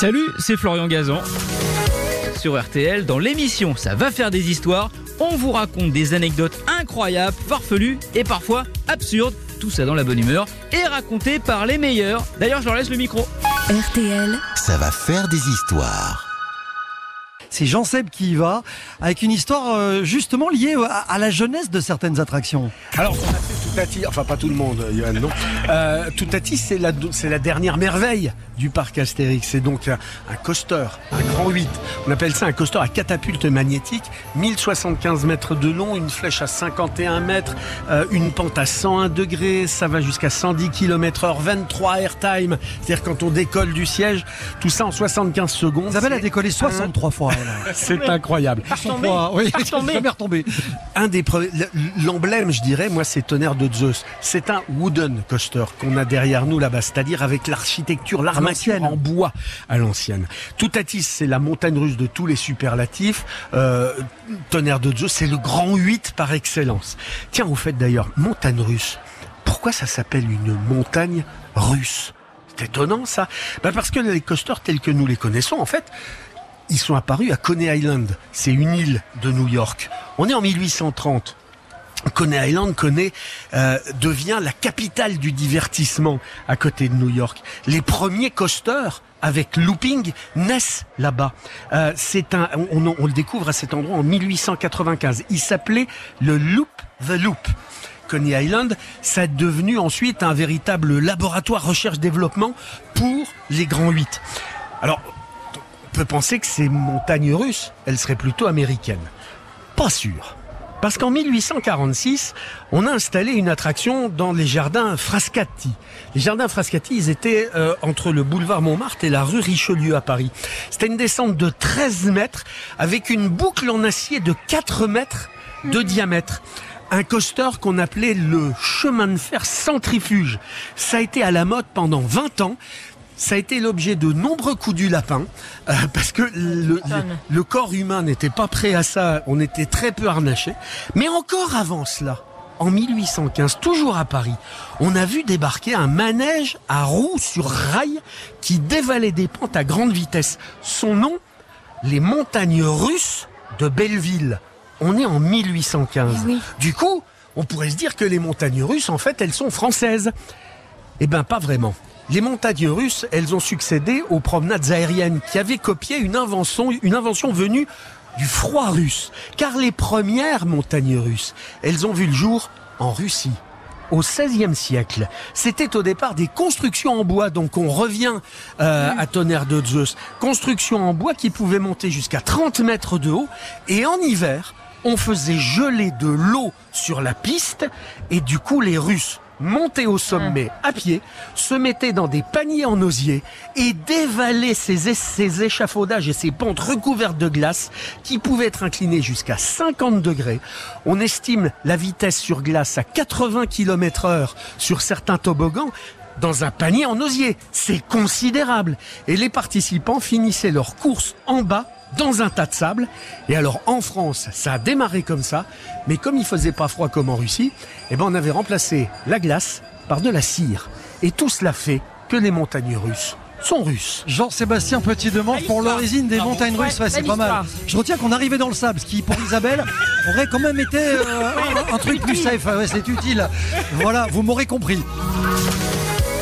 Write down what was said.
Salut, c'est Florian Gazan. Sur RTL, dans l'émission Ça va faire des histoires, on vous raconte des anecdotes incroyables, farfelues et parfois absurdes, tout ça dans la bonne humeur, et raconté par les meilleurs. D'ailleurs, je leur laisse le micro. RTL, Ça va faire des histoires. C'est Jean Seb qui y va avec une histoire euh, justement liée à, à la jeunesse de certaines attractions. Alors, on a fait Toutati, enfin pas tout le monde, Johan, non. Euh, Toutati, c'est la, c'est la dernière merveille du parc Astérix. C'est donc un, un coaster, un grand 8. On appelle ça un coaster à catapulte magnétique, 1075 mètres de long, une flèche à 51 mètres, euh, une pente à 101 degrés, ça va jusqu'à 110 km heure, 23 airtime, c'est-à-dire quand on décolle du siège, tout ça en 75 secondes. Isabelle a décollé 63 fois. C'est incroyable. Poids, oui, jamais retombé. un des pre- l'emblème, je dirais, moi, c'est Tonnerre de Zeus. C'est un wooden coaster qu'on a derrière nous là-bas, c'est-à-dire avec l'architecture, l'armature en bois à l'ancienne. Toutatis, c'est la montagne russe de tous les superlatifs. Euh, Tonnerre de Zeus, c'est le grand 8 par excellence. Tiens, au fait d'ailleurs, montagne russe. Pourquoi ça s'appelle une montagne russe? C'est étonnant ça. Ben parce que les coasters tels que nous les connaissons, en fait, ils sont apparus à Coney Island. C'est une île de New York. On est en 1830. Coney Island connaît, euh, devient la capitale du divertissement à côté de New York. Les premiers coasters avec looping naissent là-bas. Euh, c'est un, on, on- le découvre à cet endroit en 1895. Il s'appelait le Loop the Loop. Coney Island, ça est devenu ensuite un véritable laboratoire recherche-développement pour les grands 8. Alors, on peut penser que ces montagnes russes, elles seraient plutôt américaines. Pas sûr. Parce qu'en 1846, on a installé une attraction dans les jardins Frascati. Les jardins Frascati, ils étaient euh, entre le boulevard Montmartre et la rue Richelieu à Paris. C'était une descente de 13 mètres avec une boucle en acier de 4 mètres de diamètre. Un coaster qu'on appelait le chemin de fer centrifuge. Ça a été à la mode pendant 20 ans. Ça a été l'objet de nombreux coups du lapin, euh, parce que le, le, le corps humain n'était pas prêt à ça, on était très peu harnaché. Mais encore avant cela, en 1815, toujours à Paris, on a vu débarquer un manège à roues sur rail qui dévalait des pentes à grande vitesse. Son nom, les montagnes russes de Belleville. On est en 1815. Du coup, on pourrait se dire que les montagnes russes, en fait, elles sont françaises. Eh ben pas vraiment. Les montagnes russes, elles ont succédé aux promenades aériennes qui avaient copié une invention, une invention venue du froid russe. Car les premières montagnes russes, elles ont vu le jour en Russie. Au XVIe siècle, c'était au départ des constructions en bois, donc on revient euh, à Tonnerre de Zeus. Constructions en bois qui pouvaient monter jusqu'à 30 mètres de haut, et en hiver, on faisait geler de l'eau sur la piste, et du coup les Russes montaient au sommet à pied, se mettaient dans des paniers en osier et dévalaient ces, é- ces échafaudages et ces pentes recouvertes de glace qui pouvaient être inclinées jusqu'à 50 degrés. On estime la vitesse sur glace à 80 km heure sur certains toboggans dans un panier en osier. C'est considérable. Et les participants finissaient leur course en bas dans un tas de sable. Et alors en France, ça a démarré comme ça, mais comme il faisait pas froid comme en Russie, eh ben on avait remplacé la glace par de la cire. Et tout cela fait que les montagnes russes sont russes. Jean-Sébastien Petit demande pour l'origine des montagnes russes. Ouais, c'est pas mal. Je retiens qu'on arrivait dans le sable, ce qui pour Isabelle aurait quand même été euh, un, un truc plus safe. Ouais, c'est utile. Voilà, vous m'aurez compris.